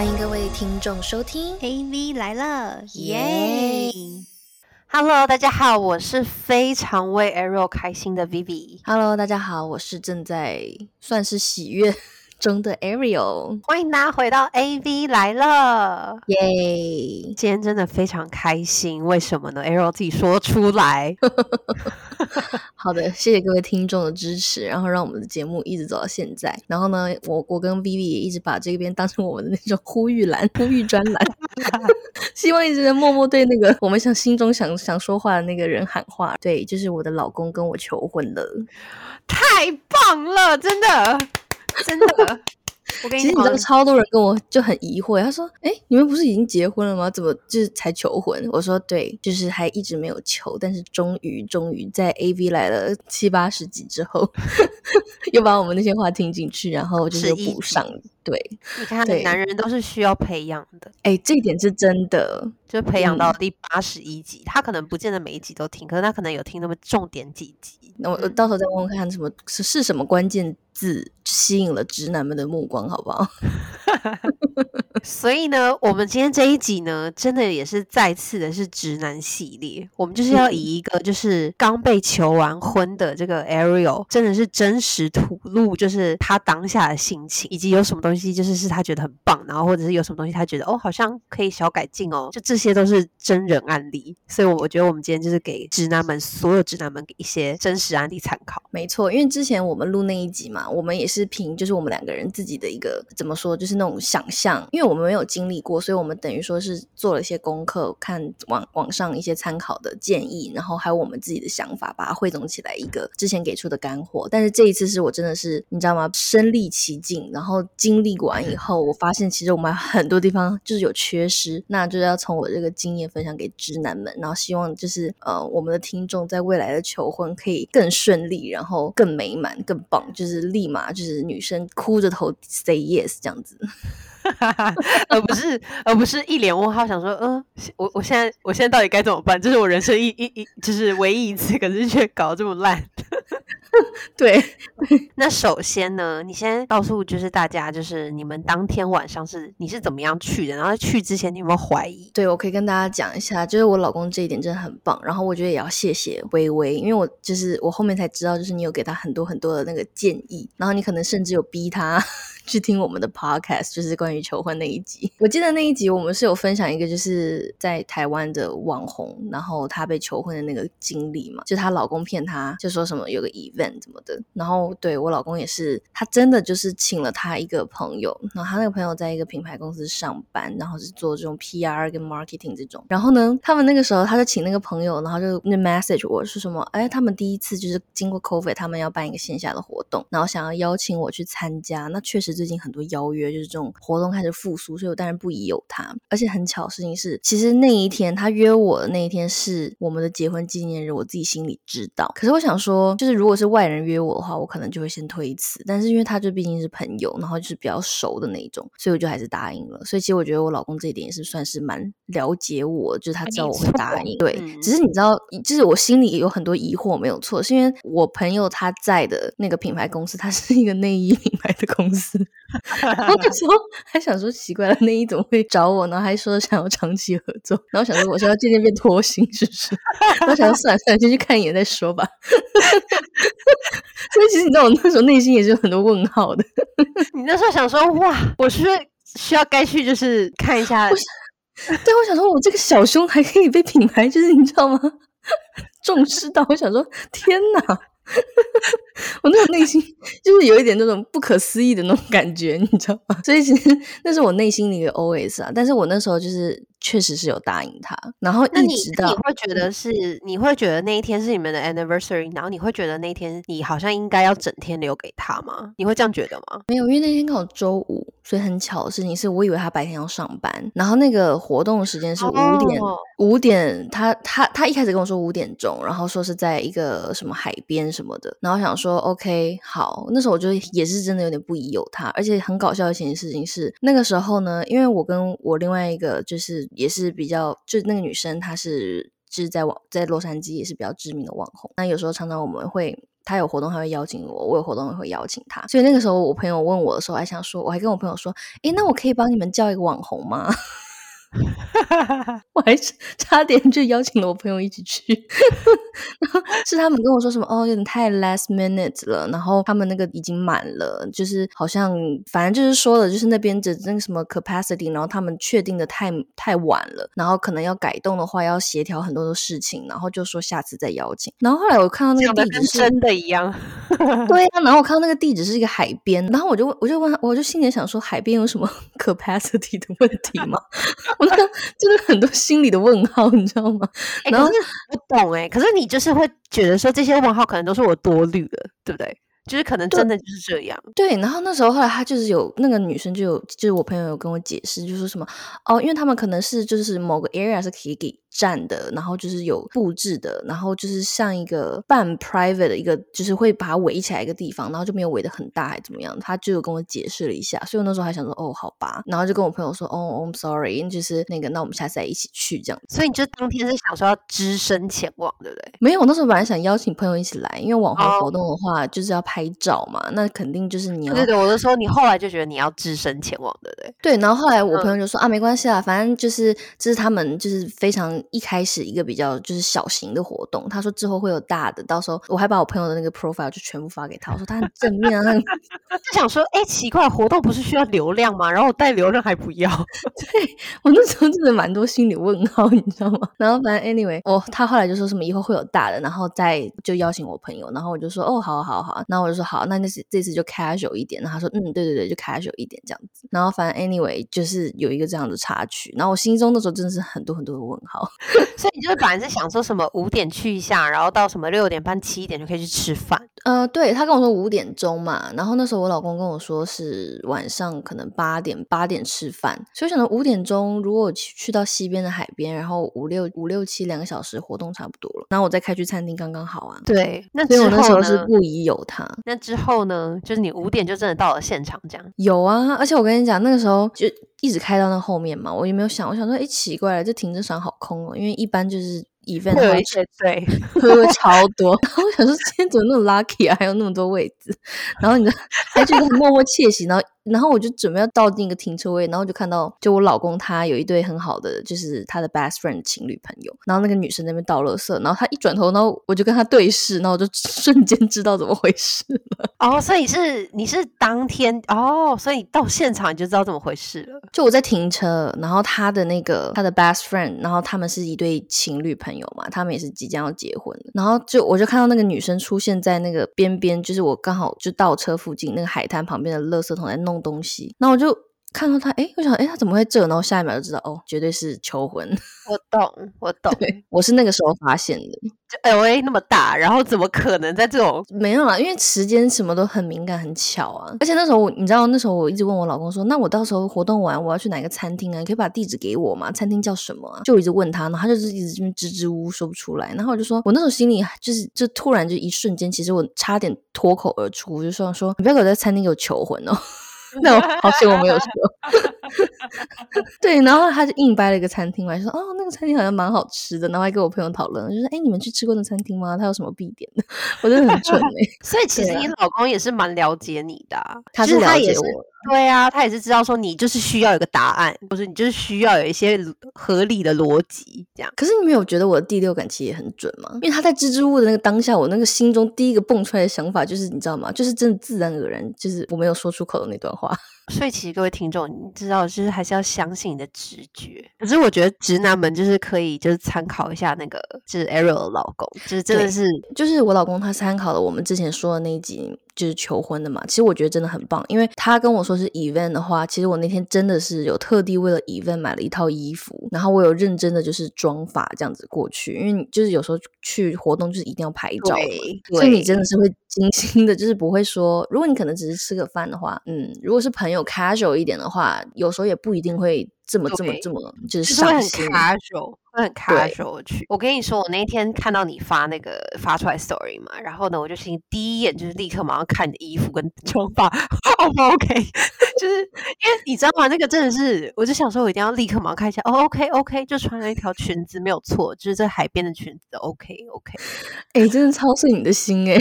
欢迎各位听众收听 AV 来了，耶！Hello，大家好，我是非常为 Arrow 开心的 Vivi。Hello，大家好，我是正在算是喜悦中的 Ariel，欢迎大家回到 AV 来了，耶！今天真的非常开心，为什么呢？Ariel 自己说出来。好的，谢谢各位听众的支持，然后让我们的节目一直走到现在。然后呢，我我跟 Vivi 也一直把这边当成我们的那种呼吁栏、呼吁专栏，希望一直在默默对那个我们想心中想想说话的那个人喊话。对，就是我的老公跟我求婚了，太棒了，真的，真的。我跟你讲其实你知道，超多人跟我就很疑惑，他说：“哎，你们不是已经结婚了吗？怎么就是才求婚？”我说：“对，就是还一直没有求，但是终于终于在 AV 来了七八十集之后，又把我们那些话听进去，然后就是补上。对，你看，男人都是需要培养的，哎，这一点是真的。就培养到第八十一集，他可能不见得每一集都听，可是他可能有听那么重点几集。那我我到时候再问问看，什么是是什么关键字吸引了直男们的目光，好不好？所以呢，我们今天这一集呢，真的也是再次的是直男系列。我们就是要以一个就是刚被求完婚的这个 Ariel，真的是真实吐露，就是他当下的心情，以及有什么东西就是是他觉得很棒，然后或者是有什么东西他觉得哦好像可以小改进哦，就这些都是真人案例。所以我觉得我们今天就是给直男们所有直男们一些真实案例参考。没错，因为之前我们录那一集嘛，我们也是凭就是我们两个人自己的一个怎么说，就是那种想象，因为我们没有经历过，所以我们等于说是做了一些功课，看网网上一些参考的建议，然后还有我们自己的想法，把它汇总起来一个之前给出的干货。但是这一次是我真的是你知道吗？身历其境，然后经历完以后，我发现其实我们很多地方就是有缺失，那就是要从我这个经验分享给直男们，然后希望就是呃我们的听众在未来的求婚可以更顺利，然后更美满、更棒，就是立马就是女生哭着头 say yes 这样子。而不是而不是一脸问号，想说，嗯，我我现在我现在到底该怎么办？这是我人生一一一就是唯一一次，可是却搞这么烂。对，那首先呢，你先告诉就是大家，就是你们当天晚上是你是怎么样去的？然后去之前你有没有怀疑？对我可以跟大家讲一下，就是我老公这一点真的很棒。然后我觉得也要谢谢微微，因为我就是我后面才知道，就是你有给他很多很多的那个建议，然后你可能甚至有逼他去听我们的 podcast，就是关于求婚那一集。我记得那一集我们是有分享一个就是在台湾的网红，然后她被求婚的那个经历嘛，就她老公骗她，就说什么有个 event 怎么的。然后对我老公也是，他真的就是请了他一个朋友，然后他那个朋友在一个品牌公司上班，然后是做这种 PR 跟 marketing 这种。然后呢，他们那个时候他就请那个朋友，然后就那 message 我是什么？哎，他们第一次就是经过 COVID，他们要办一个线下的活动，然后想要邀请我去参加。那确实最近很多邀约就是这种活动开始复苏，所以我当然不疑有他。而且很巧的事情是，其实那一天他约我的那一天是我们的结婚纪念日，我自己心里知道。可是我想说，就是如果是外人约我的话，我可能就会先推辞。但是因为他就毕竟是朋友，然后就是比较熟的那一种，所以我就还是答应了。所以其实我觉得我老公这一点也是算是蛮了解我，就是他知道我会答应。对，嗯只是你知道，就是我心里有很多疑惑，没有错，是因为我朋友他在的那个品牌公司，他是一个内衣品牌的公司。然后那时候还想说奇怪了，内衣怎么会找我呢？还说想要长期合作，然后想说我是要渐渐变脱星，是不是？然后想说算了算了，先去看一眼再说吧。所以其实你知道，我那时候内心也是有很多问号的。你那时候想说，哇，我是不是需要该去就是看一下？对，我想说，我这个小胸还可以被品牌，就是你知道吗？重视到我想说，天哪！我那种内心就是有一点那种不可思议的那种感觉，你知道吗？所以其实那是我内心的一个 OS 啊。但是我那时候就是确实是有答应他，然后那你一直到那你会觉得是，你会觉得那一天是你们的 anniversary，然后你会觉得那一天你好像应该要整天留给他吗？你会这样觉得吗？没有，因为那天刚好周五，所以很巧的事情是我以为他白天要上班，然后那个活动时间是五点，哦五点他他他一开始跟我说五点钟，然后说是在一个什么海边什么的，然后想说 OK 好，那那时候我就也是真的有点不疑有他，而且很搞笑的一件事情是那个时候呢，因为我跟我另外一个就是也是比较，就那个女生她是。就是在网在洛杉矶也是比较知名的网红，那有时候常常我们会他有活动他会邀请我，我有活动也会邀请他。所以那个时候我朋友问我的时候，还想说，我还跟我朋友说，诶，那我可以帮你们叫一个网红吗？我还是 差点就邀请了我朋友一起去，是他们跟我说什么哦，有点太 last minute 了，然后他们那个已经满了，就是好像反正就是说的，就是那边的那个什么 capacity，然后他们确定的太太晚了，然后可能要改动的话要协调很多的事情，然后就说下次再邀请。然后后来我看到那个地址是真的一样，对啊，然后我看到那个地址是一个海边，然后我就我就问他，我就心里想说，海边有什么 capacity 的问题吗？我那真的很多心里的问号，你知道吗？然后我懂哎，可是你就是会觉得说这些问号可能都是我多虑了，对不对？就是可能真的就是这样。对，然后那时候后来他就是有那个女生就有，就是我朋友有跟我解释，就说什么哦，因为他们可能是就是某个 area 是可以给。占的，然后就是有布置的，然后就是像一个半 private 的一个，就是会把它围起来一个地方，然后就没有围的很大，还怎么样？他就有跟我解释了一下，所以我那时候还想说，哦，好吧，然后就跟我朋友说，哦，I'm sorry，就是那个，那我们下次再一起去这样。所以你就当天是想说要只身前往，对不对？没有，我那时候本来想邀请朋友一起来，因为网红活动的话就是要拍照嘛，那肯定就是你要。对对，我就说你后来就觉得你要只身前往，对不对？对，然后后来我朋友就说啊，没关系啦，反正就是这是他们就是非常一开始一个。比较就是小型的活动，他说之后会有大的，到时候我还把我朋友的那个 profile 就全部发给他，我说他很正面啊，就想说，哎，奇怪，活动不是需要流量吗？然后我带流量还不要，对我那时候真的蛮多心理问号，你知道吗？然后反正 anyway，我他后来就说什么以后会有大的，然后再就邀请我朋友，然后我就说哦，好好好，然后我就说好，那那次这次就 casual 一点，然后他说嗯，对对对，就 casual 一点这样子，然后反正 anyway 就是有一个这样的插曲，然后我心中那时候真的是很多很多的问号，所以你就是。本来是想说什么五点去一下，然后到什么六点半七点就可以去吃饭。呃，对他跟我说五点钟嘛，然后那时候我老公跟我说是晚上可能八点八点吃饭，所以想到五点钟如果去去到西边的海边，然后五六五六七两个小时活动差不多了，然后我再开去餐厅刚刚好啊。对，那所以我那时候是不宜有他。那之后呢，就是你五点就真的到了现场这样？有啊，而且我跟你讲，那个时候就一直开到那后面嘛，我也没有想，我想说，哎，奇怪了，这停车场好空哦，因为一般就是。event 会有一些对，会超多。然后我想说，今天怎么那么 lucky 啊？还有那么多位置。然后你还觉得很默默窃喜，然后。然后我就准备要倒进一个停车位，然后就看到，就我老公他有一对很好的，就是他的 best friend 情侣朋友，然后那个女生那边倒垃圾，然后他一转头，然后我就跟他对视，然后我就 瞬间知道怎么回事了。哦，所以是你是当天哦，所以到现场你就知道怎么回事了。就我在停车，然后他的那个他的 best friend，然后他们是一对情侣朋友嘛，他们也是即将要结婚，然后就我就看到那个女生出现在那个边边，就是我刚好就倒车附近那个海滩旁边的垃圾桶在弄。弄东西，那我就看到他，哎，我想，哎，他怎么会这？然后下一秒就知道，哦，绝对是求婚。我懂，我懂，我是那个时候发现的。就 L A 那么大，然后怎么可能在这种没有啦？因为时间什么都很敏感，很巧啊。而且那时候，你知道，那时候我一直问我老公说，那我到时候活动完我要去哪个餐厅啊？你可以把地址给我吗？餐厅叫什么啊？就一直问他，然后他就是一直这边支支吾吾说不出来。然后我就说，我那时候心里就是，就突然就一瞬间，其实我差点脱口而出，我就说说，你不要给我在餐厅给我求婚哦。那我好险我没有说，对，然后他就硬掰了一个餐厅嘛，就说哦，那个餐厅好像蛮好吃的，然后还跟我朋友讨论，就说哎，你们去吃过那餐厅吗？他有什么必点的？我真的很蠢哎。所以其实你老公也是蛮了解你的，他是了解我。对啊，他也是知道说你就是需要有个答案，或者你就是需要有一些合理的逻辑这样。可是你没有觉得我的第六感其实也很准吗？因为他在支支吾吾的那个当下，我那个心中第一个蹦出来的想法就是你知道吗？就是真的自然而然，就是我没有说出口的那段话。所以其实各位听众，你知道，就是还是要相信你的直觉。可是我觉得直男们就是可以就是参考一下那个就是 Ariel 的老公，就是真的是就是我老公他参考了我们之前说的那一集。就是求婚的嘛，其实我觉得真的很棒，因为他跟我说是 event 的话，其实我那天真的是有特地为了 event 买了一套衣服，然后我有认真的就是妆发这样子过去，因为就是有时候去活动就是一定要拍照，所以你真的是会精心的，就是不会说，如果你可能只是吃个饭的话，嗯，如果是朋友 casual 一点的话，有时候也不一定会。这么这么这么就是上心，很 casual，会很 casual 去。我跟你说，我那天看到你发那个发出来 story 嘛，然后呢，我就心第一眼就是立刻马上看你的衣服跟 妆发，O 不 OK？就是因为你知道吗？那个真的是，我就想说，我一定要立刻马上看一下。哦，OK OK，就穿了一条裙子，没有错，就是在海边的裙子，OK OK。哎，真的超碎你的心哎。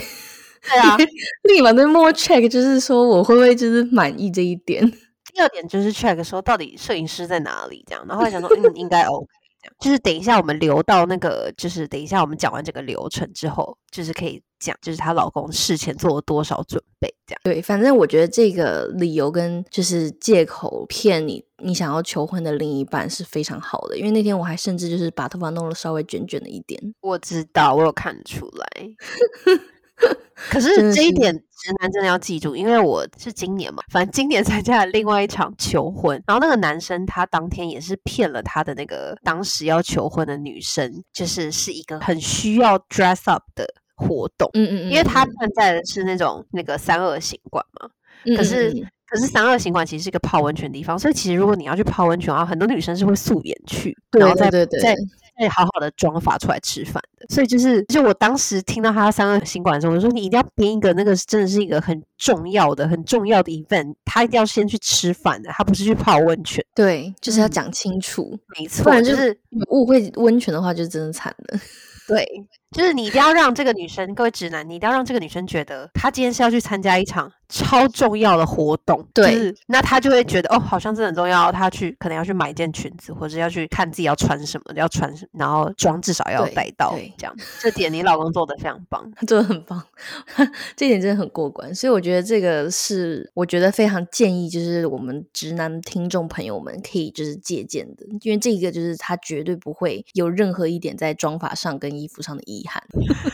对啊，立马在摸 check，就是说我会不会就是满意这一点。第二点就是 check 说到底摄影师在哪里这样，然后想说嗯应该 OK 这样，就是等一下我们留到那个，就是等一下我们讲完这个流程之后，就是可以讲，就是她老公事前做了多少准备这样。对，反正我觉得这个理由跟就是借口骗你，你想要求婚的另一半是非常好的。因为那天我还甚至就是把头发弄得稍微卷卷的一点。我知道，我有看出来。可是这一点直男真的要记住，因为我是今年嘛，反正今年 参加了另外一场求婚，然后那个男生他当天也是骗了他的那个当时要求婚的女生，就是是一个很需要 dress up 的活动，嗯嗯嗯，因为他站在的是那种那个三二行馆嘛，可是可是三二行馆其实是一个泡温泉的地方，所以其实如果你要去泡温泉的话，很多女生是会素颜去，然后再对对再再好好的妆发出来吃饭的，所以就是就我当时听到他三个新馆的时候，我说你一定要编一个那个真的是一个很重要的很重要的 event，他一定要先去吃饭的，他不是去泡温泉，对，就是要嗯讲清楚，没错，不然就就是误会温泉的话，就真的惨了。对，就是你一定要让这个女生，各位直男，你一定要让这个女生觉得她今天是要去参加一场超重要的活动，对就是那她就会觉得哦，好像这很重要，她去可能要去买一件裙子，或者要去看自己要穿什么，要穿什么，然后妆至少要带到对，这样，这点你老公做的非常棒。他做的很棒，这点真的很过关，所以我觉得这个是我觉得非常建议，就是我们直男听众朋友们可以就是借鉴的，因为这个就是他绝对不会有任何一点在妆法上跟衣服上的遗憾，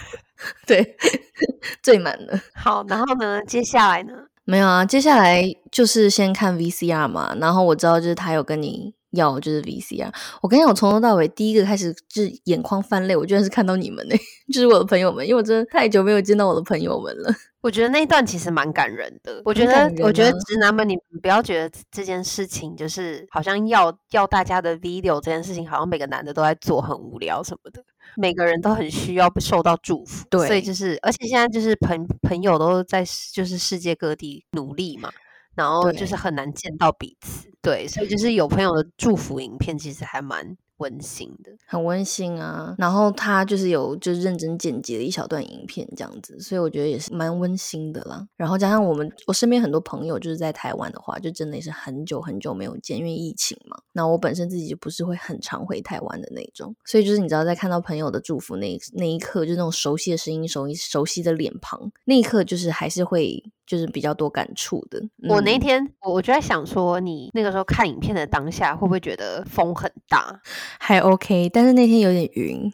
对，最满了。好，然后呢，接下来呢，没有啊，接下来就是先看 VCR 嘛，然后我知道就是他有跟你要就是 VCR，我跟你讲，我从头到尾第一个开始就是眼眶泛泪，我居然是看到你们呢、就是我的朋友们，因为我真的太久没有见到我的朋友们了。我觉得那一段其实蛮感人的。我觉得我觉得直男们，你们不要觉得这件事情就是好像要要大家的 video 这件事情，好像每个男的都在做，很无聊什么的。每个人都很需要受到祝福，对所以就是，而且现在就是朋朋友都在就是世界各地努力嘛，然后就是很难见到彼此，对，所以就是有朋友的祝福影片，其实还蛮温馨的。很温馨啊，然后他就是有就是认真剪辑了一小段影片这样子，所以我觉得也是蛮温馨的啦。然后加上我们我身边很多朋友就是在台湾的话，就真的也是很久很久没有见，因为疫情嘛。那我本身自己就不是会很常回台湾的那种，所以就是你知道，在看到朋友的祝福那那一刻，就那种熟悉的声音、熟熟悉的脸庞，那一刻就是还是会就是比较多感触的。我那嗯天我我就在想说，你那个时候看影片的当下，会不会觉得风很大？还 OK，但是那天有点晕。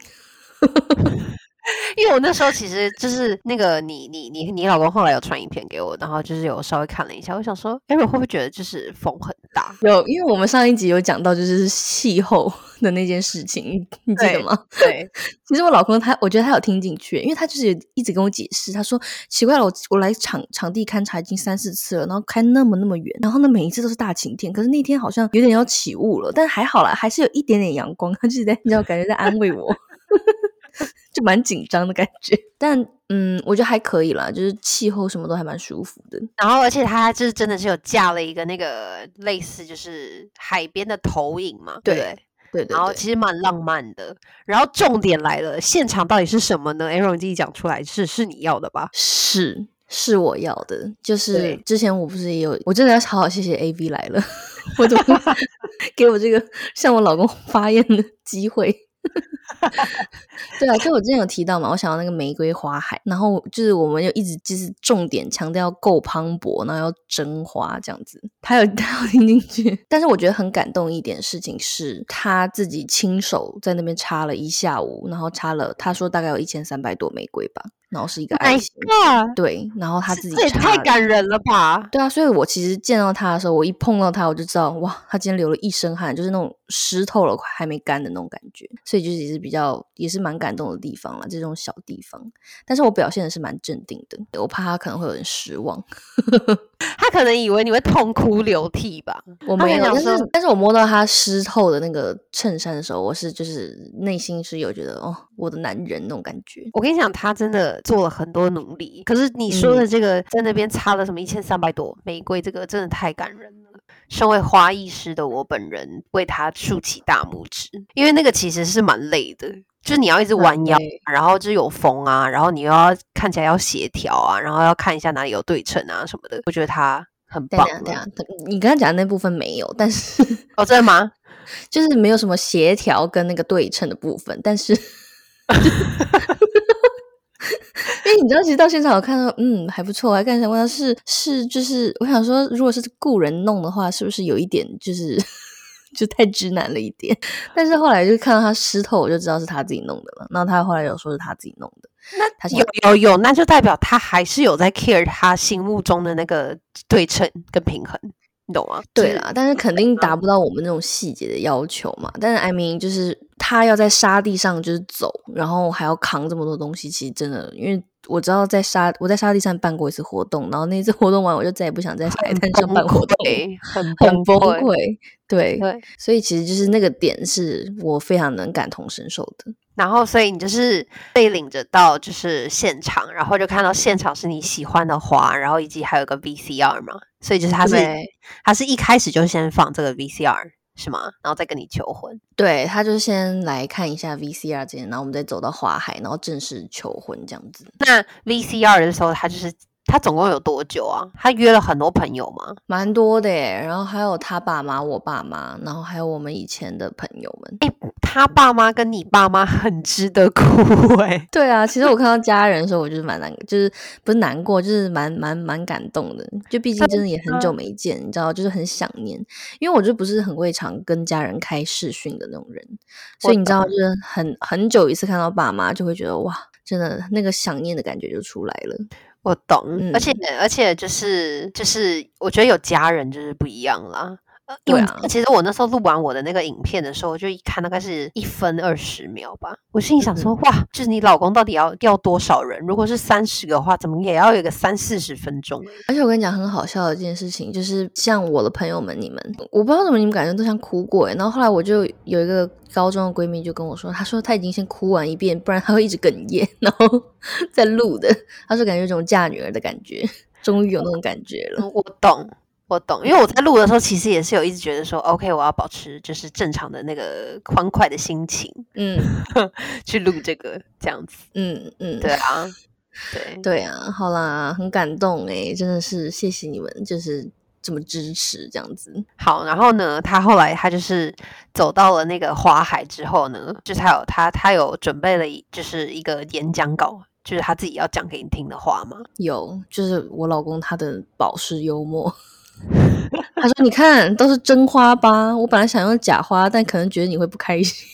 因为我那时候其实就是那个你你你你老公后来有传影片给我，然后就是有稍微看了一下，我想说，哎，我会不会觉得就是风很大？有，因为我们上一集有讲到就是气候 的那件事情，你你记得吗？对，其实我老公他，我觉得他有听进去，因为他就是有一直跟我解释，他说奇怪了，我我来场场地勘察已经三四次了，然后开那么那么远，然后呢每一次都是大晴天，可是那天好像有点要起雾了，但还好啦，还是有一点点阳光，他就是在你知道感觉在安慰我，就蛮紧张的感觉，但嗯，我觉得还可以啦，就是气候什么都还蛮舒服的，然后而且他就是真的是有架了一个那个类似就是海边的投影嘛，对对对？对对对。然后其实蛮浪漫的。然后重点来了，现场到底是什么呢？Aaron 你自己讲出来，是是你要的吧？是是我要的，就是之前我不是也有，我真的要好好谢谢 A V 来了，我怎么 给我这个向我老公发言的机会？对啊，就我之前有提到嘛，我想要那个玫瑰花海，然后就是我们又一直就是重点强调够磅礴，然后要真花这样子。他有 他有听进去，但是我觉得很感动一点事情是他自己亲手在那边插了一下午，然后插了他说大概有一千三百朵玫瑰吧，然后是一个爱心。对，然后他自己这也太感人了吧！对啊，所以我其实见到他的时候，我一碰到他，我就知道哇，他今天流了一身汗，就是那种湿透了还没干的那种感觉，所以就是也是比较也是蛮感动的地方了，这种小地方。但是我表现的是蛮镇定的，我怕他可能会有点失望。他可能以为你会痛哭流涕吧？我没有，但是但是我摸到他湿透的那个衬衫的时候，我是就是内心是有觉得哦，我的男人那种感觉。我跟你讲，他真的做了很多努力。可是你说的这个在那边插了什么一千三百朵玫瑰，这个真的太感人了。身为花艺师的我本人为他竖起大拇指，因为那个其实是蛮累的，就是你要一直弯腰，然后就有风啊，然后你又要看起来要协调啊，然后要看一下哪里有对称啊什么的。我觉得他很棒。对啊，你刚才讲的那部分没有，但是哦，真的吗？就是没有什么协调跟那个对称的部分，但是。因为你知道，其实到现场我看到，嗯，还不错。我还刚想问他是是，就是我想说，如果是雇人弄的话，是不是有一点就是 就太直男了一点？但是后来就看到他湿透，我就知道是他自己弄的了。然后他后来有说是他自己弄的，那他有有有，那就代表他还是有在 care 他心目中的那个对称跟平衡。你懂吗？对啦，但是肯定达不到我们那种细节的要求嘛。但是艾明就是他要在沙地上就是走，然后还要扛这么多东西，其实真的，因为我知道在沙我在沙地上办过一次活动，然后那次活动完我就再也不想在海滩上办活动，很很崩溃。对对，所以其实就是那个点是我非常能感同身受的。然后，所以你就是被领着到就是现场，然后就看到现场是你喜欢的花，然后以及还有个 VCR 嘛。所以就是他是他是一开始就先放这个 VCR 是吗？然后再跟你求婚？对，他就先来看一下 VCR 这些，然后我们再走到花海，然后正式求婚这样子。那 VCR 的时候，他就是他总共有多久啊？他约了很多朋友吗？蛮多的耶，然后还有他爸妈、我爸妈，然后还有我们以前的朋友们。他爸妈跟你爸妈很值得哭哎，对啊，其实我看到家人的时候，我就是蛮难，就是不是难过，就是蛮蛮蛮感动的。就毕竟真的也很久没见，你知道，就是很想念。因为我就不是很会常跟家人开视讯的那种人，所以你知道，就是很很久一次看到爸妈，就会觉得哇，真的那个想念的感觉就出来了。我懂，而且而且就是就是，我觉得有家人就是不一样啦。对啊，其实我那时候录完我的那个影片的时候，我就一看大概是一分二十秒吧。我心里想说，哇，就是你老公到底要要多少人？如果是三十个话，怎么也要有个三四十分钟？而且我跟你讲，很好笑的一件事情，就是像我的朋友们，你们，我不知道怎么你们感觉都像哭过然后后来我就有一个高中的闺蜜就跟我说，她说她已经先哭完一遍，不然她会一直哽咽，然后再录的。她说感觉有种嫁女儿的感觉，终于有那种感觉了。我懂。我懂，因为我在录的时候，其实也是有一直觉得说，OK，我要保持就是正常的那个欢快的心情，嗯，去录这个这样子，嗯嗯，对啊，对 对啊，好啦，很感动哎，真的是谢谢你们，就是这么支持这样子。好，然后呢，他后来他就是走到了那个花海之后呢，就是他有他他有准备了一就是一个演讲稿，就是他自己要讲给你听的话吗？有，就是我老公他的保湿幽默。他说：“你看，都是真花吧？我本来想用假花，但可能觉得你会不开心。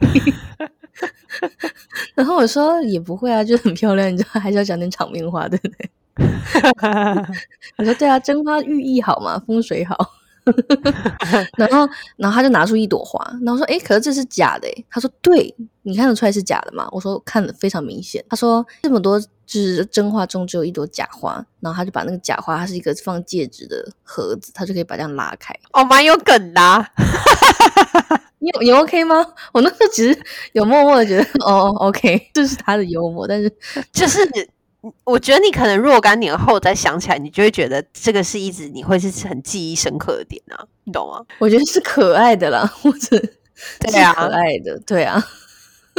然后我说也不会啊，就很漂亮，你知道，还是要讲点场面话，对不对？我说对啊，真花寓意好嘛，风水好。”然后，然后他就拿出一朵花，然后说：“哎，可是这是假的。”他说：“对，你看得出来是假的吗？”我说：“看得非常明显。”他说：“这么多就是真花中只有一朵假花。”然后他就把那个假花，它是一个放戒指的盒子，他就可以把这样拉开。哦，蛮有梗的。你你 OK 吗？我那时候其实有默默的觉得，哦，OK，这是他的幽默，但是 就是。我觉得你可能若干年后再想起来，你就会觉得这个是一直你会是很记忆深刻的点啊，你懂吗？我觉得是可爱的啦，或者对啊，可爱的，对啊，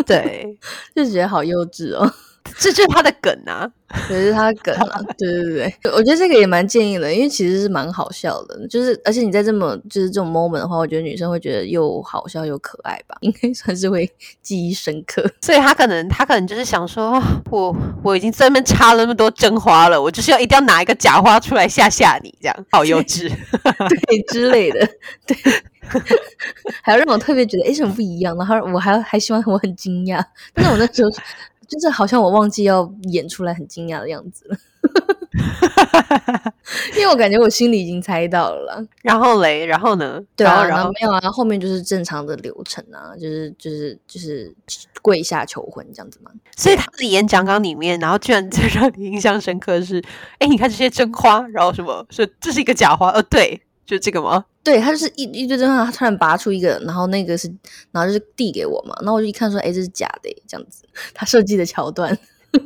对，就觉得好幼稚哦。这就是他的梗啊，这是他的梗啊，对对对对，我觉得这个也蛮建议的，因为其实是蛮好笑的，就是而且你在这么就是这种 moment 的话，我觉得女生会觉得又好笑又可爱吧，应该算是会记忆深刻。所以他可能他可能就是想说，我我已经在那边插了那么多真花了，我就是要一定要拿一个假花出来吓吓你，这样好幼稚，对之类的，对，还要让我特别觉得哎什么不一样，然后我还还希望我很惊讶，但是我那时候。就是好像我忘记要演出来很惊讶的样子了，因为我感觉我心里已经猜到了。然后嘞，然后呢？对啊，然后没有啊，后面就是正常的流程啊，就是就是就是跪下求婚这样子嘛。所以他的演讲稿里面，然后居然 最让你印象深刻是，哎，你看这些真花，然后什么是这是一个假花？呃，对。就这个吗？对，他就是一一堆真相，他突然拔出一个，然后那个是，然后就是递给我嘛，然后我就一看说，哎，这是假的，这样子，他设计的桥段，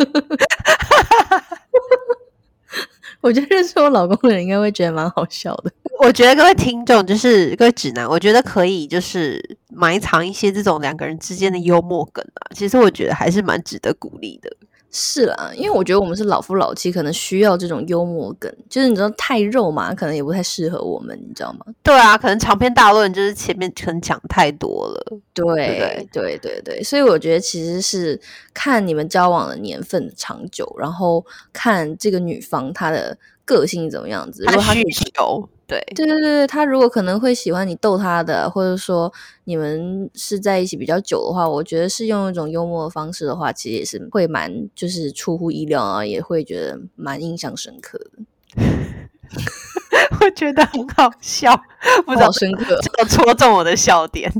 我觉得认识我老公的人应该会觉得蛮好笑的。我觉得各位听众，就是各位指南，我觉得可以就是埋藏一些这种两个人之间的幽默梗啊。其实我觉得还是蛮值得鼓励的。是啦，因为我觉得我们是老夫老妻，可能需要这种幽默梗。就是你知道太肉嘛，可能也不太适合我们，你知道吗？对啊，可能长篇大论就是前面可能讲太多了。对对对对对，所以我觉得其实是看你们交往的年份的长久，然后看这个女方她的个性怎么样子。如果她需求，对对对对，他如果可能会喜欢你逗他的，或者说你们是在一起比较久的话，我觉得是用一种幽默的方式的话，其实也是会蛮就是出乎意料啊，也会觉得蛮印象深刻的。我觉得很好笑，不知道深刻，戳中我的笑点。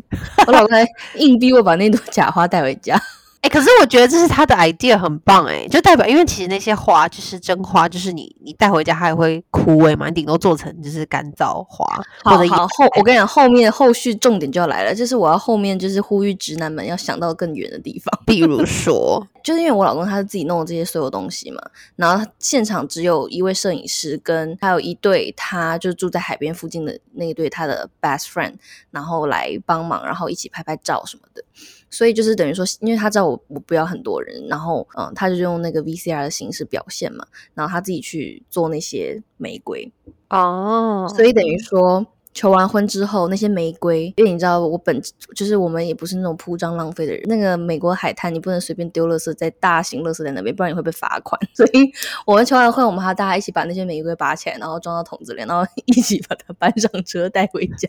我老公还硬逼我把那朵假花带回家。哎，可是我觉得这是他的 idea 很棒哎，就代表因为其实那些花就是真花，就是你你带回家它也会枯萎嘛，你顶多做成就是干燥花。好，好后我跟你讲，后面后续重点就要来了，就是我要后面就是呼吁直男们要想到更远的地方，比如说，就是因为我老公他是自己弄的这些所有东西嘛，然后现场只有一位摄影师跟还有一对他就住在海边附近的那一对他的 best friend，然后来帮忙，然后一起拍拍照什么的。所以就是等于说，因为他知道我我不要很多人，然后嗯，他就用那个 VCR 的形式表现嘛，然后他自己去做那些玫瑰哦，所以等于说。求完婚之后，那些玫瑰，因为你知道我本就是我们也不是那种铺张浪费的人。那个美国海滩，你不能随便丢垃圾在大型垃圾在那边，不然你会被罚款。所以我们求完婚，我们还大家一起把那些玫瑰拔起来，然后装到桶子里，然后 一起把它搬上车带回家。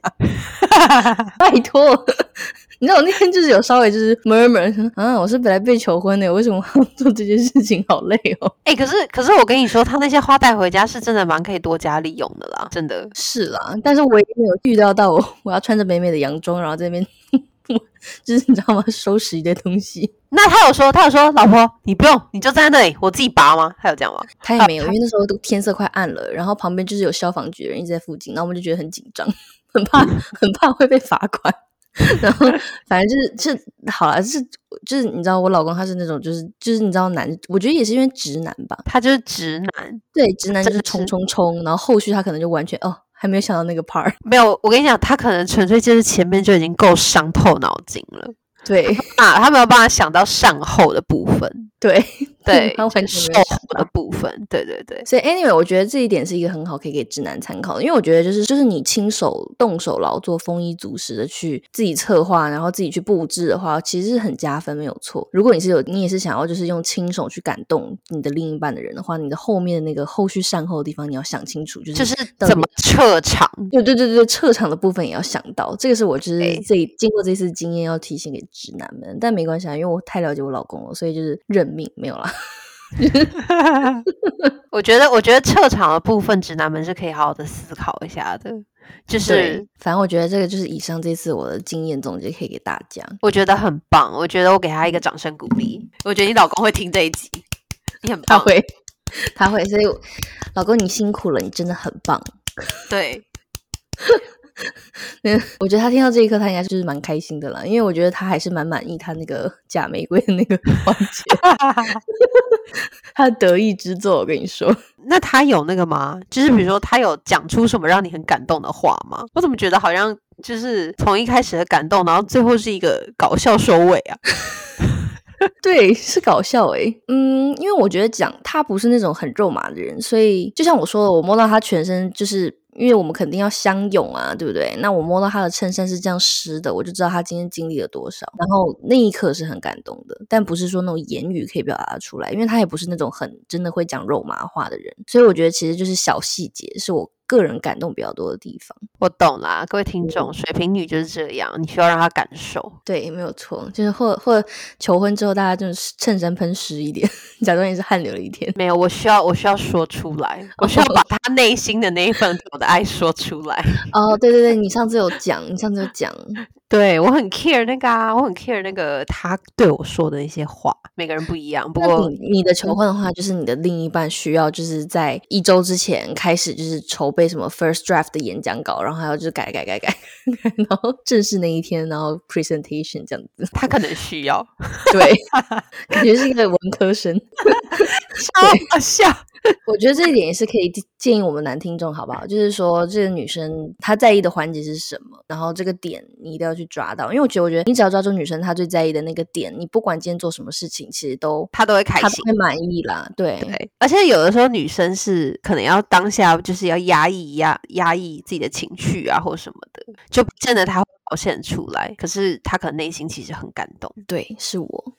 拜托，你知道我那天就是有稍微就是 murmur 说，啊，我是本来被求婚的，为什么要做这件事情？好累哦。哎，可是可是我跟你说，他那些花带回家是真的蛮可以多加利用的啦，真的是啦。但是我也。没有预料到我 我要穿着美美的洋装，然后在那边 就是你知道吗？收拾一堆东西。那他有说，他有说，老婆你不用，你就站在那里，我自己拔吗？他有这样吗？他也没有，因为那时候都天色快暗了，然后旁边就是有消防局的人一直在附近，然后我们就觉得很紧张，很怕，很怕会被罚款。然后反正就是这好了，是就是你知道我老公他是那种就是就是你知道男，我觉得也是因为直男吧，他就是直男，对，直男就是冲冲冲，然后后续他可能就完全哦。还没有想到那个 part，没有。我跟你讲，他可能纯粹就是前面就已经够伤透脑筋了。对啊，他没有办法想到善后的部分。对。对，他完全没有想的部分，对对对，所以 anyway，我觉得这一点是一个很好可以给直男参考的，因为我觉得就是就是你亲手动手劳作、丰衣足食的去自己策划，然后自己去布置的话，其实是很加分，没有错。如果你是有你也是想要就是用亲手去感动你的另一半的人的话，你的后面的那个后续善后的地方你要想清楚，就是就是怎么撤场，对对对对，撤场的部分也要想到，这个是我就是这经过这次经验要提醒给直男们，但没关系啊，因为我太了解我老公了，所以就是认命，没有啦。我觉得，我觉得撤场的部分，直男们是可以好好的思考一下的。就是，反正我觉得这个就是以上这次我的经验总结，可以给大家。我觉得很棒，我觉得我给他一个掌声鼓励。我觉得你老公会听这一集，你很棒，他会，他会。所以，老公你辛苦了，你真的很棒。对。嗯，我觉得他听到这一刻，他应该就是蛮开心的啦，因为我觉得他还是蛮满意他那个假玫瑰的那个环节，他的得意之作。我跟你说，那他有那个吗？就是比如说，他有讲出什么让你很感动的话吗？我怎么觉得好像就是从一开始的感动，然后最后是一个搞笑收尾啊？对，是搞笑哎。嗯，因为我觉得讲他不是那种很肉麻的人，所以就像我说的，我摸到他全身就是。因为我们肯定要相拥啊，对不对？那我摸到他的衬衫是这样湿的，我就知道他今天经历了多少。然后那一刻是很感动的，但不是说那种言语可以表达出来，因为他也不是那种很真的会讲肉麻话的人。所以我觉得其实就是小细节是我。个人感动比较多的地方，我懂啦，各位听众，水瓶女就是这样，你需要让她感受，对，没有错，就是或或求婚之后，大家就是衬衫喷湿一点，假装也是汗流了一天，没有，我需要我需要说出来，我需要把她内心的那一份我的爱说出来。哦，对对对，你上次有讲，你上次有讲，对我很 care 那个啊，我很 care 那个他对我说的那些话，每个人不一样。不过你你的求婚的话，就是你的另一半需要就是在一周之前开始就是筹备什么 first draft 的演讲稿，然后还要就是改改改改，然后正式那一天，然后 presentation 这样子。他可能需要，对，感觉是一个文科生，超好笑。我觉得这一点也是可以建议我们男听众，好不好？就是说，这个女生她在意的环节是什么，然后这个点你一定要去抓到。因为我觉得，我觉得你只要抓住女生她最在意的那个点，你不管今天做什么事情，其实都她都会开心，会满意啦。对对，而且有的时候女生是可能要当下就是要压抑压压抑自己的情绪啊，或什么的，就不见得她会表现出来。可是她可能内心其实很感动。对，是我。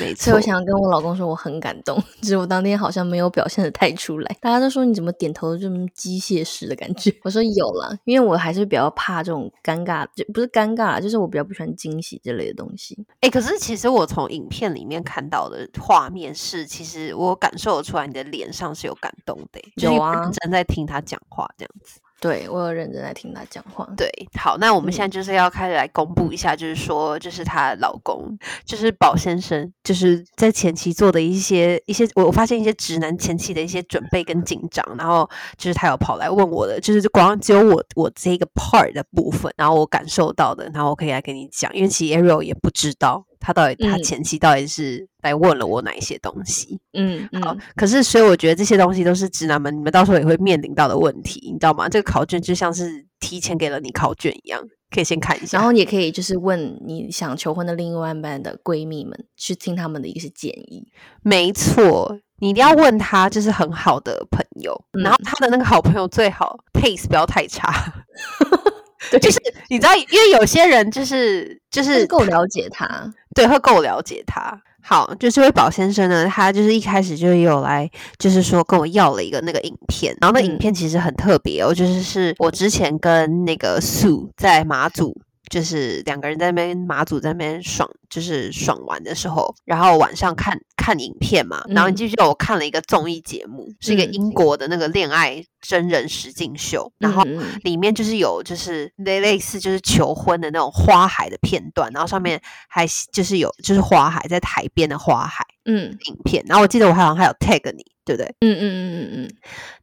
没错，所以我想跟我老公说我很感动，只是我当天好像没有表现的太出来。大家都说你怎么点头这么机械式的感觉？我说有了，因为我还是比较怕这种尴尬，就不是尴尬，就是我比较不喜欢惊喜之类的东西。哎，可是其实我从影片里面看到的画面是，其实我感受得出来你的脸上是有感动的，有啊，正在听他讲话这样子。对我有认真在听他讲话。对，好，那我们现在就是要开始来公布一下，就是说，就是她老公，就是宝先生，就是在前期做的一些一些，我我发现一些直男前期的一些准备跟紧张，然后就是他有跑来问我的，就是光只有我我这个 part 的部分，然后我感受到的，然后我可以来跟你讲，因为其实 Ariel 也不知道。他到底，他前期到底是来问了我哪一些东西？嗯，好。可是，所以我觉得这些东西都是直男们，你们到时候也会面临到的问题，你知道吗？这个考卷就像是提前给了你考卷一样，可以先看一下。然后也可以就是问你想求婚的另外一半的闺蜜们，去听他们的一些建议。没错，你一定要问他，就是很好的朋友，然后他的那个好朋友最好 taste 不要太差。就是你知道，因为有些人就是就是够了解他，对，会够了解他。好，就这位宝先生呢，他就是一开始就有来，就是说跟我要了一个那个影片，然后那影片其实很特别哦，就是是我之前跟那个素在马祖。就是两个人在那边马祖在那边爽，就是爽玩的时候，然后晚上看看影片嘛。然后你记不记得我看了一个综艺节目，是一个英国的那个恋爱真人实境秀，然后里面就是有就是类类似就是求婚的那种花海的片段，然后上面还就是有就是花海在海边的花海，嗯，影片。然后我记得我好像还有 tag 你，对不对？嗯嗯嗯嗯嗯。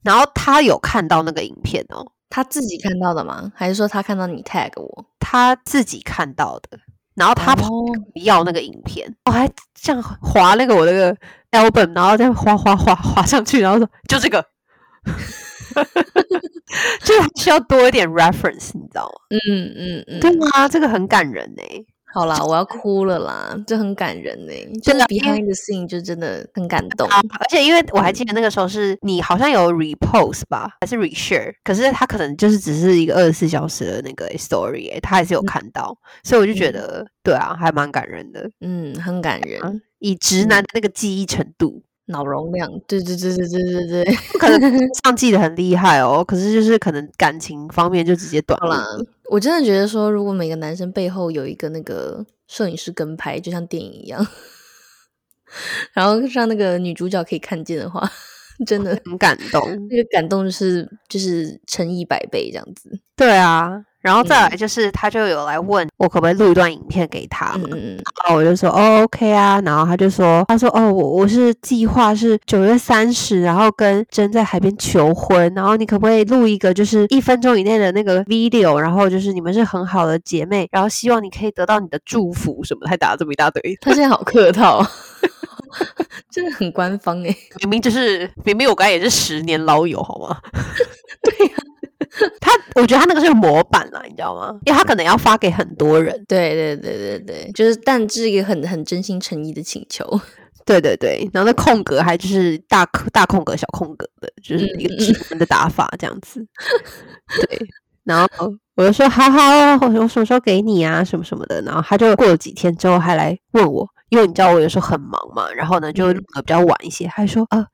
然后他有看到那个影片哦。他自己看到的吗？还是说他看到你 tag 我？他自己看到的，然后他要那个影片，我还这样划那个我那个 album，然后再划划划划上去，然后说就这个，就需要多一点 reference，你知道吗？嗯嗯嗯，对啊，这个很感人呢。好啦，我要哭了啦，这很感人呢。真的，behind the scene 就真的很感动。而且因为我还记得那个时候是你好像有 repost 吧，还是 reshare？可是他可能就是只是一个二十四小时的那个 story，他还是有看到，所以我就觉得，对啊，还蛮感人的。嗯，很感人。以直男的那个记忆程度。脑容量，对对对对对对对，不可能上记得很厉害哦。可是就是可能感情方面就直接断了。我真的觉得说，如果每个男生背后有一个那个摄影师跟拍，就像电影一样，然后让那个女主角可以看见的话，真的很感动。那个感动就是就是乘以百倍这样子。对啊。然后再来就是，他就有来问我可不可以录一段影片给他嘛？然后我就说哦，OK 啊。然后他就说，他说哦，我我是计划是九月三十，然后跟真在海边求婚。然后你可不可以录一个就是一分钟以内的那个 video？然后就是你们是很好的姐妹，然后希望你可以得到你的祝福什么？还打了这么一大堆。他现在好客套，真的很官方哎。明明就是明明我刚才也是十年老友好吗？对呀。他，我觉得他那个是模板了，你知道吗？因为他可能要发给很多人。对对对对对，就是，但这是一个很很真心诚意的请求。对对对，然后那空格还就是大大空格、小空格的，就是一个指纹的打法这样子。对，然后我就说好好，我什么时候给你啊，什么什么的。然后他就过了几天之后还来问我，因为你知道我有时候很忙嘛，然后呢就录的比较晚一些，他说啊。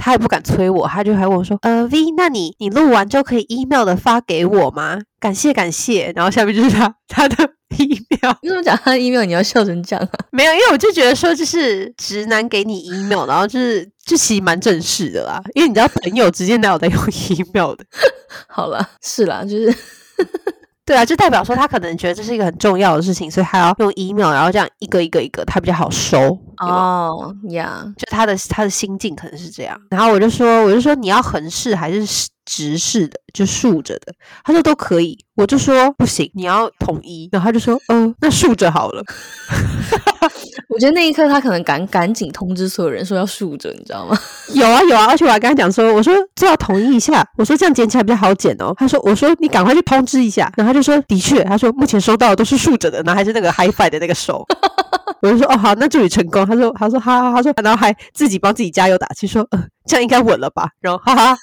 他也不敢催我，他就还问我说：“呃，V，那你你录完就可以 email 的发给我吗？感谢感谢。”然后下面就是他 他的 email。你怎么讲他的 email 你要笑成这样啊？没有，因为我就觉得说就是直男给你 email，然后就是就其实蛮正式的啦。因为你知道朋友之间哪有在用 email 的？好了，是啦，就是对啊，就代表说他可能觉得这是一个很重要的事情，所以他要用 email，然后这样一个一个一个，他比较好收。哦呀，就他的他的心境可能是这样。然后我就说，我就说你要横式还是直视的，就竖着的。他说都可以。我就说不行，你要统一。然后他就说，嗯，那竖着好了。我觉得那一刻他可能赶赶紧通知所有人说要竖着，你知道吗？有啊有啊，而且我还跟他讲说，我说这要统一一下，我说这样捡起来比较好捡哦。他说，我说你赶快去通知一下。然后他就说，的确，他说目前收到的都是竖着的，然后还是那个 HiFi 的那个手。我就说哦好，那祝你成功。他说他说哈哈，他说然后还自己帮自己加油打气，说嗯这样应该稳了吧。然后哈哈，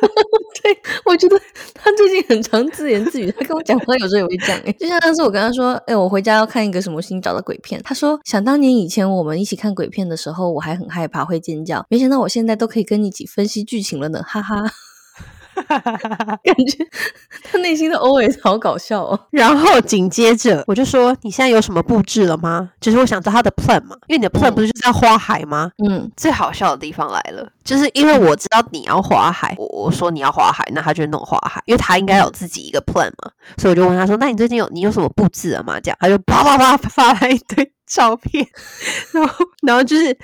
对我觉得他最近很常自言自语，他跟我讲话有时候也会讲。就像上次我跟他说，哎，我回家要看一个什么新找的鬼片。他说想当年以前我们一起看鬼片的时候，我还很害怕会尖叫，没想到我现在都可以跟你一起分析剧情了呢，哈哈。感觉他内心的 OS 好搞笑哦。然后紧接着我就说：“你现在有什么布置了吗？”就是我想知道他的 plan 嘛，因为你的 plan 不是就是要花海吗？嗯，最好笑的地方来了，就是因为我知道你要花海，我我说你要花海，那他就弄花海，因为他应该有自己一个 plan 嘛，所以我就问他说：“那你最近有你有什么布置了吗？”这样他就啪啪啪发来一堆照片，然后然后就是。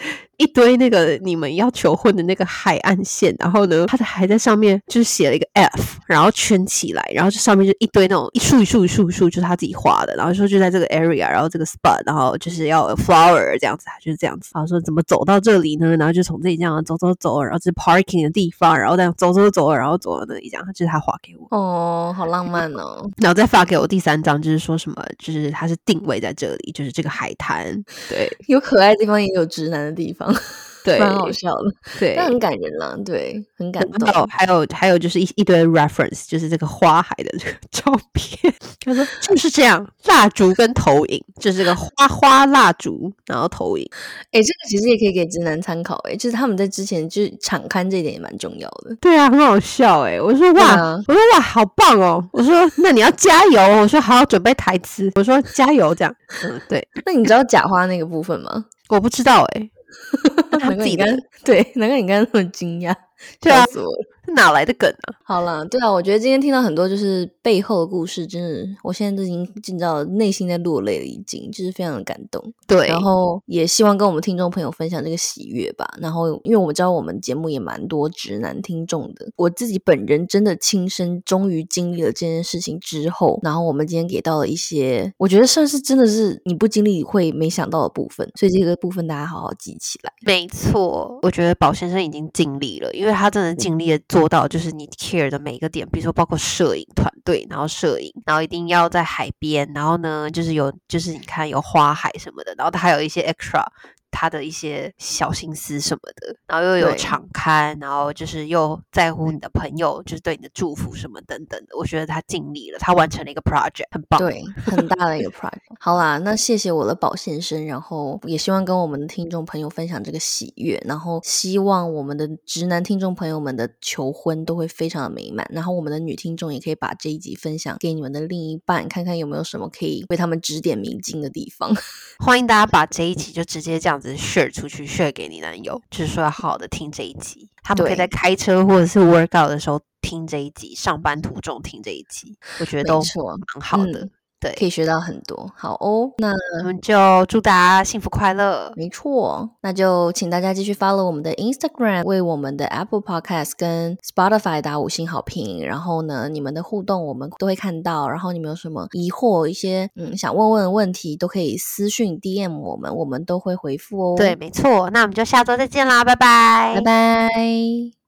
一堆那个你们要求婚的那个海岸线，然后呢，他还在上面就是写了一个 F，然后圈起来，然后这上面就一堆那种一束一束一束一束，就是他自己画的，然后说就在这个 area，然后这个 spot，然后就是要 flower 这样子，就是这样子。然后说怎么走到这里呢？然后就从这里这样走走走，然后是 parking 的地方，然后这样走走走，然后走到那里这样，就是他画给我。哦，好浪漫哦。然后再发给我第三张，就是说什么，就是他是定位在这里，就是这个海滩。对，有可爱的地方，也有直男的地方。对，蛮好笑的，对，那很感人啦，对，很感动。还有还有就是一一堆 reference，就是这个花海的这个 照片。他说就是这样，蜡烛跟投影，就是这个花花蜡烛，然后投影。哎，这个其实也可以给直男参考，哎，就是他们在之前就是敞刊这一点也蛮重要的。对啊，很好笑，哎，我说哇，我说哇，好棒哦，我说那你要加油，我说好好准备台词，我说加油这样。嗯，对。那你知道假花那个部分吗？我不知道，哎。难怪你刚对，难怪你刚刚那么惊讶。笑死我了，哪来的梗啊？好了，对啊，我觉得今天听到很多就是背后的故事，真的，我现在都已经进到内心在落泪了，已经就是非常的感动。对，然后也希望跟我们听众朋友分享这个喜悦吧。然后，因为我们知道我们节目也蛮多直男听众的，我自己本人真的亲身终于经历了这件事情之后，然后我们今天给到了一些，我觉得算是真的是你不经历会没想到的部分，所以这个部分大家好好记起来。没错，我觉得宝先生已经尽力了，因为。他真的尽力的做到，就是你 care 的每一个点，比如说包括摄影团队，然后摄影，然后一定要在海边，然后呢，就是有，就是你看有花海什么的，然后他还有一些 extra。他的一些小心思什么的，然后又有敞开，然后就是又在乎你的朋友，就是对你的祝福什么等等的。我觉得他尽力了，他完成了一个 project，很棒，对，很大的一个 project。好啦，那谢谢我的宝先生，然后也希望跟我们的听众朋友分享这个喜悦，然后希望我们的直男听众朋友们的求婚都会非常的美满，然后我们的女听众也可以把这一集分享给你们的另一半，看看有没有什么可以为他们指点迷津的地方。欢迎大家把这一集就直接这样。Share 出去，share 给你男友，就是说要好好的听这一集，他们可以在开车或者是 workout 的时候听这一集，上班途中听这一集，我觉得都蛮好的。对，可以学到很多。好哦，那我们就祝大家幸福快乐。没错，那就请大家继续 follow 我们的 Instagram，为我们的 Apple Podcast 跟 Spotify 打五星好评。然后呢，你们的互动我们都会看到。然后你们有什么疑惑，一些嗯想问问的问题，都可以私讯 DM 我们，我们都会回复哦。对，没错。那我们就下周再见啦，拜拜，拜拜。